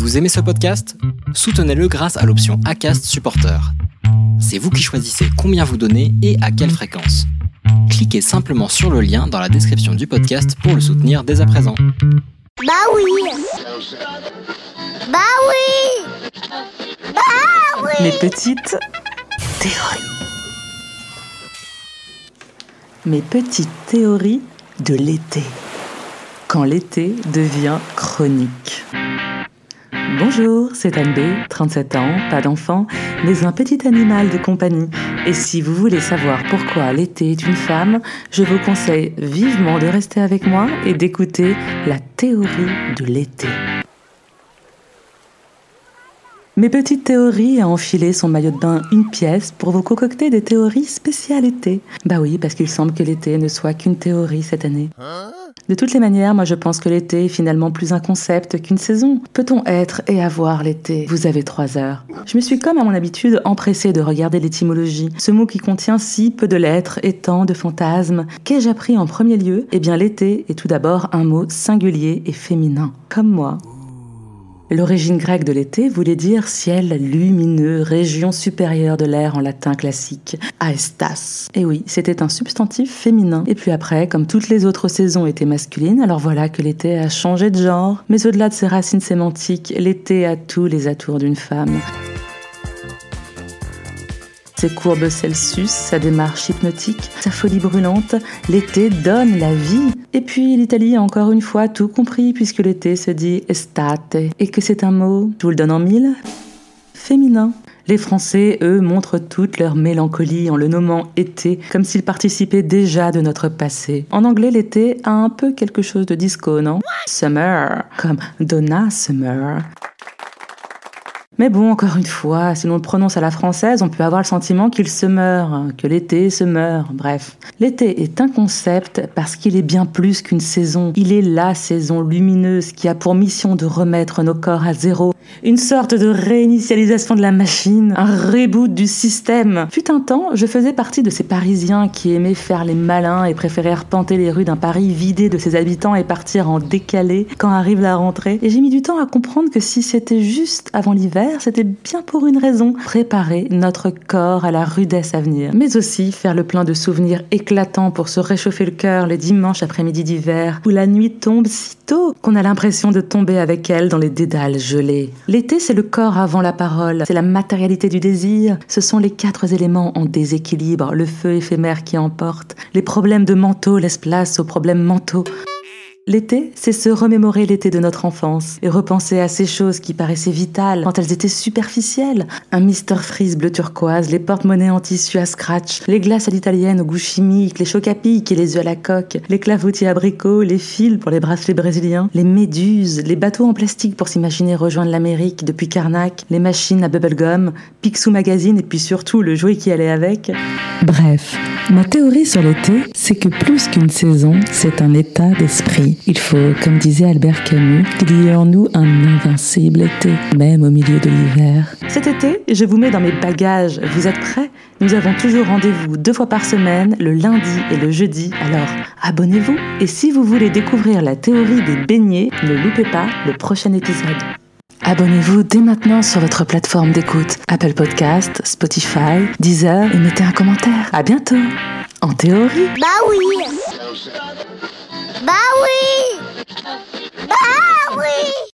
Vous aimez ce podcast? Soutenez-le grâce à l'option ACAST Supporter. C'est vous qui choisissez combien vous donnez et à quelle fréquence. Cliquez simplement sur le lien dans la description du podcast pour le soutenir dès à présent. Bah oui Bah oui Bah oui Mes petites théories. Mes petites théories de l'été. Quand l'été devient chronique. Bonjour, c'est Anne B, 37 ans, pas d'enfant, mais un petit animal de compagnie. Et si vous voulez savoir pourquoi l'été est une femme, je vous conseille vivement de rester avec moi et d'écouter la théorie de l'été. Mes petites théories a enfilé son maillot de bain une pièce pour vous concocter des théories spéciales été. Bah oui, parce qu'il semble que l'été ne soit qu'une théorie cette année. De toutes les manières, moi je pense que l'été est finalement plus un concept qu'une saison. Peut-on être et avoir l'été? Vous avez trois heures. Je me suis comme à mon habitude empressée de regarder l'étymologie. Ce mot qui contient si peu de lettres et tant de fantasmes. Qu'ai-je appris en premier lieu? Eh bien l'été est tout d'abord un mot singulier et féminin. Comme moi. L'origine grecque de l'été voulait dire ciel lumineux, région supérieure de l'air en latin classique, aestas. Et oui, c'était un substantif féminin. Et puis après, comme toutes les autres saisons étaient masculines, alors voilà que l'été a changé de genre. Mais au-delà de ses racines sémantiques, l'été a tous les atours d'une femme ses courbes Celsius, sa démarche hypnotique, sa folie brûlante, l'été donne la vie. Et puis l'Italie a encore une fois tout compris puisque l'été se dit estate et que c'est un mot, je vous le donne en mille, féminin. Les Français, eux, montrent toute leur mélancolie en le nommant été, comme s'il participait déjà de notre passé. En anglais, l'été a un peu quelque chose de disco, non? Summer, comme Donna Summer. Mais bon, encore une fois, si l'on le prononce à la française, on peut avoir le sentiment qu'il se meurt, que l'été se meurt, bref. L'été est un concept parce qu'il est bien plus qu'une saison. Il est la saison lumineuse qui a pour mission de remettre nos corps à zéro. Une sorte de réinitialisation de la machine, un reboot du système. Fut un temps, je faisais partie de ces Parisiens qui aimaient faire les malins et préféraient arpenter les rues d'un Paris vidé de ses habitants et partir en décalé quand arrive la rentrée. Et j'ai mis du temps à comprendre que si c'était juste avant l'hiver, c'était bien pour une raison, préparer notre corps à la rudesse à venir, mais aussi faire le plein de souvenirs éclatants pour se réchauffer le cœur les dimanches après-midi d'hiver, où la nuit tombe si tôt qu'on a l'impression de tomber avec elle dans les dédales gelés. L'été, c'est le corps avant la parole, c'est la matérialité du désir, ce sont les quatre éléments en déséquilibre, le feu éphémère qui emporte, les problèmes de manteau laissent place aux problèmes mentaux. L'été, c'est se remémorer l'été de notre enfance et repenser à ces choses qui paraissaient vitales quand elles étaient superficielles. Un Mister Freeze bleu turquoise, les porte-monnaies en tissu à scratch, les glaces à l'italienne au goût chimique, les chocs à et les œufs à la coque, les clafoutis abricots, les fils pour les bracelets brésiliens, les méduses, les bateaux en plastique pour s'imaginer rejoindre l'Amérique depuis Karnak, les machines à bubblegum, Picsou Magazine et puis surtout le jouet qui allait avec. Bref, ma théorie sur l'été, c'est que plus qu'une saison, c'est un état d'esprit. Il faut, comme disait Albert Camus, qu'il y ait en nous un invincible été, même au milieu de l'hiver. Cet été, je vous mets dans mes bagages. Vous êtes prêts? Nous avons toujours rendez-vous deux fois par semaine, le lundi et le jeudi. Alors, abonnez-vous. Et si vous voulez découvrir la théorie des beignets, ne loupez pas le prochain épisode. Abonnez-vous dès maintenant sur votre plateforme d'écoute Apple Podcast, Spotify, Deezer et mettez un commentaire. À bientôt. En théorie. Bah oui Bah oui Bah oui